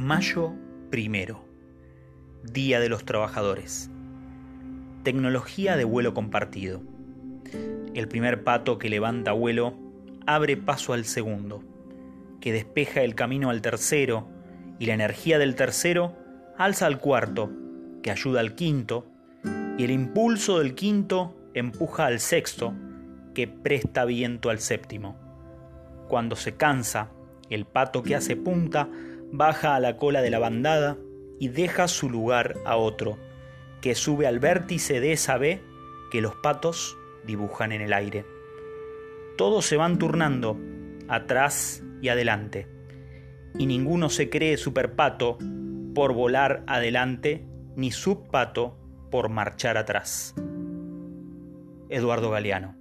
Mayo primero, Día de los Trabajadores. Tecnología de vuelo compartido. El primer pato que levanta vuelo abre paso al segundo, que despeja el camino al tercero, y la energía del tercero alza al cuarto, que ayuda al quinto, y el impulso del quinto empuja al sexto, que presta viento al séptimo. Cuando se cansa, el pato que hace punta baja a la cola de la bandada y deja su lugar a otro, que sube al vértice de esa B que los patos dibujan en el aire. Todos se van turnando, atrás y adelante, y ninguno se cree superpato por volar adelante, ni subpato por marchar atrás. Eduardo Galeano